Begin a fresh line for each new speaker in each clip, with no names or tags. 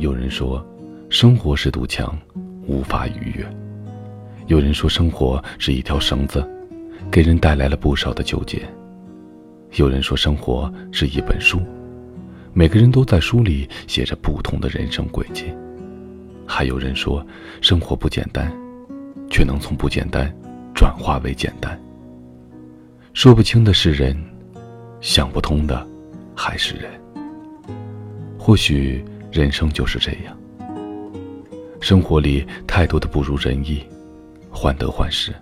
有人说，生活是堵墙，无法逾越；有人说，生活是一条绳子，给人带来了不少的纠结；有人说，生活是一本书，每个人都在书里写着不同的人生轨迹；还有人说，生活不简单，却能从不简单转化为简单。说不清的是人，想不通的还是人。或许人生就是这样，生活里太多的不如人意，患得患失，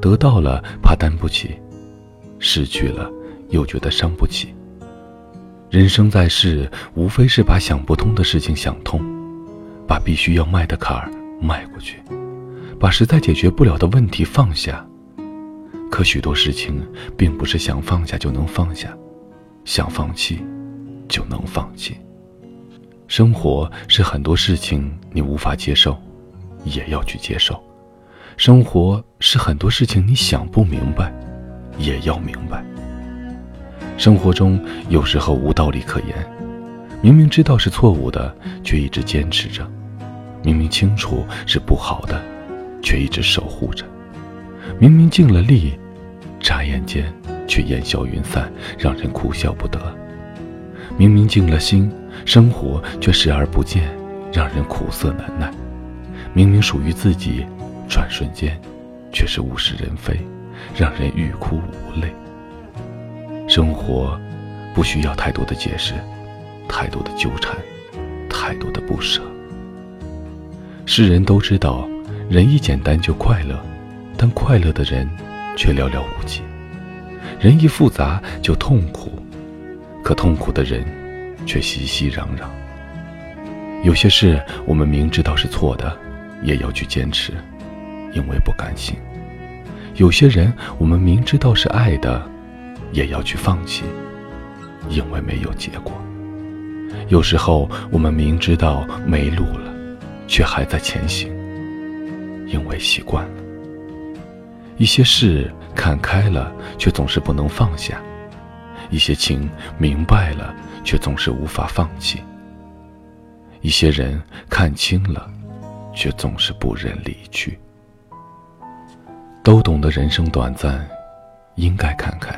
得到了怕担不起，失去了又觉得伤不起。人生在世，无非是把想不通的事情想通，把必须要迈的坎儿迈过去，把实在解决不了的问题放下。可许多事情，并不是想放下就能放下，想放弃。就能放弃。生活是很多事情你无法接受，也要去接受；生活是很多事情你想不明白，也要明白。生活中有时候无道理可言，明明知道是错误的，却一直坚持着；明明清楚是不好的，却一直守护着；明明尽了力，眨眼间却烟消云散，让人哭笑不得。明明尽了心，生活却视而不见，让人苦涩难耐；明明属于自己，转瞬间却是物是人非，让人欲哭无泪。生活不需要太多的解释，太多的纠缠，太多的不舍。世人都知道，人一简单就快乐，但快乐的人却寥寥无几；人一复杂就痛苦。可痛苦的人，却熙熙攘攘。有些事我们明知道是错的，也要去坚持，因为不甘心；有些人我们明知道是爱的，也要去放弃，因为没有结果。有时候我们明知道没路了，却还在前行，因为习惯了。一些事看开了，却总是不能放下。一些情明白了，却总是无法放弃；一些人看清了，却总是不忍离去。都懂得人生短暂，应该看开。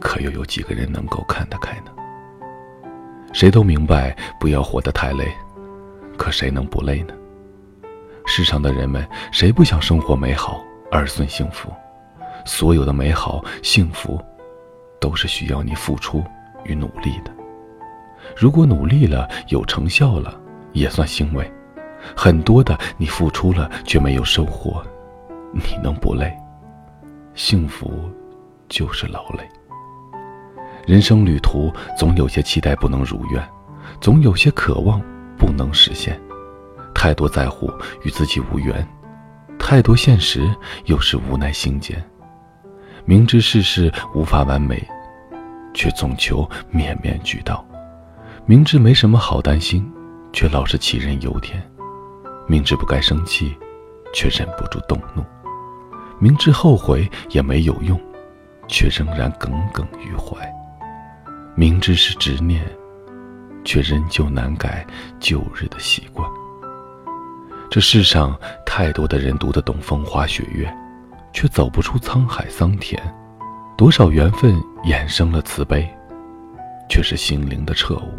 可又有几个人能够看得开呢？谁都明白不要活得太累，可谁能不累呢？世上的人们，谁不想生活美好、儿孙幸福？所有的美好、幸福。都是需要你付出与努力的。如果努力了有成效了，也算欣慰；很多的你付出了却没有收获，你能不累？幸福就是劳累。人生旅途总有些期待不能如愿，总有些渴望不能实现。太多在乎与自己无缘，太多现实又是无奈心间。明知世事无法完美，却总求面面俱到；明知没什么好担心，却老是杞人忧天；明知不该生气，却忍不住动怒；明知后悔也没有用，却仍然耿耿于怀；明知是执念，却仍旧难改旧日的习惯。这世上太多的人读得懂风花雪月。却走不出沧海桑田，多少缘分衍生了慈悲，却是心灵的彻悟。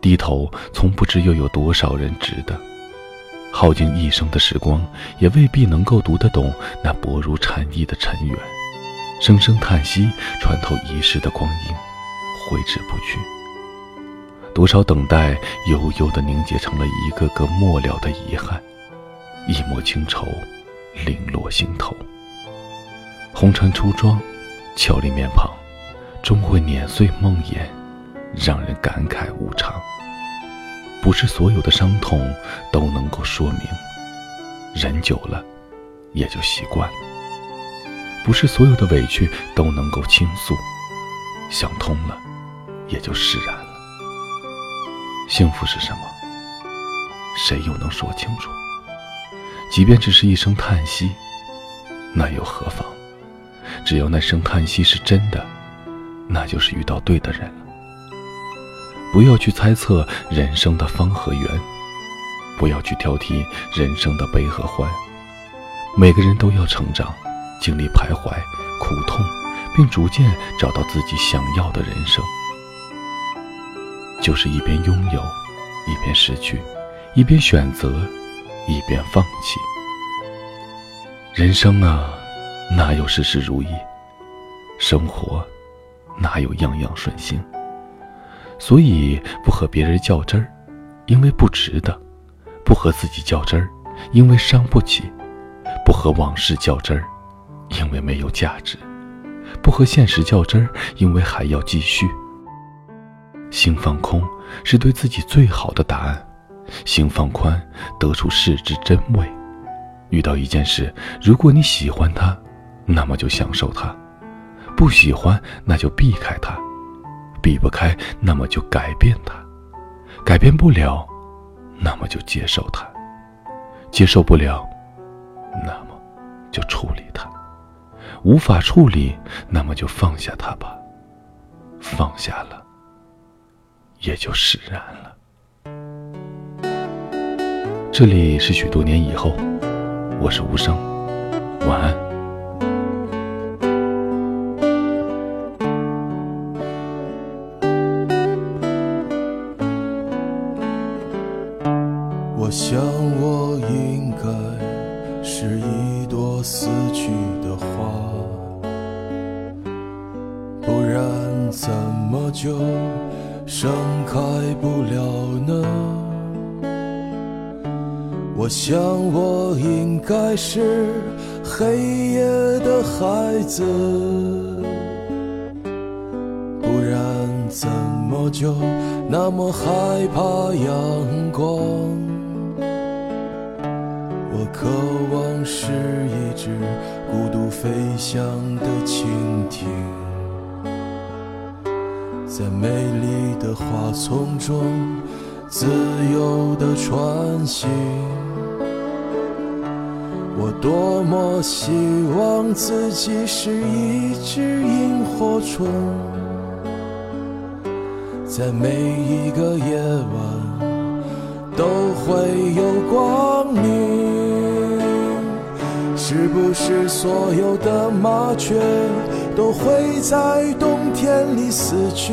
低头从不知又有多少人值得，耗尽一生的时光，也未必能够读得懂那薄如蝉翼的尘缘。声声叹息穿透一世的光阴，挥之不去。多少等待悠悠的凝结成了一个个末了的遗憾，一抹清愁。零落心头，红尘初妆，俏丽面庞，终会碾碎梦魇，让人感慨无常。不是所有的伤痛都能够说明，忍久了也就习惯了；不是所有的委屈都能够倾诉，想通了也就释然了。幸福是什么？谁又能说清楚？即便只是一声叹息，那又何妨？只要那声叹息是真的，那就是遇到对的人了。
不要去猜测人生的方和圆，不要去挑剔人生的悲和欢。每个人都要成长，经历徘徊、苦痛，并逐渐找到自己想要的人生。就是一边拥有，一边失去，一边选择，一边放弃。人生啊，哪有事事如意？生活哪有样样顺心？所以不和别人较真儿，因为不值得；不和自己较真儿，因为伤不起；不和往事较真儿，因为没有价值；不和现实较真儿，因为还要继续。心放空是对自己最好的答案，心放宽得出事之真味。遇到一件事，如果你喜欢它，那么就享受它；不喜欢，那就避开它。避不开，那么就改变它；改变不了，那么就接受它；接受不了，那么就处理它；无法处理，那么就放下它吧。放下了，也就释然了。这里是许多年以后，我是无声，晚安。
我想，我想，我应该是黑夜的孩子，不然怎么就那么害怕阳光？我渴望是一只孤独飞翔的蜻蜓，在美丽的花丛中自由的穿行。我多么希望自己是一只萤火虫，在每一个夜晚都会有光明。是不是所有的麻雀都会在冬天里死去？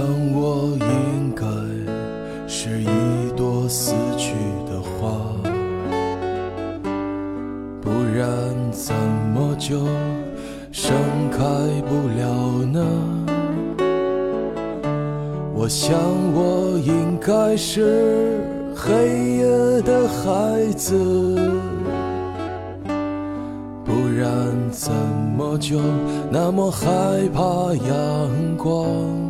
我想，我应该是一朵死去的花，不然怎么就盛开不了呢？我想，我应该是黑夜的孩子，不然怎么就那么害怕阳光？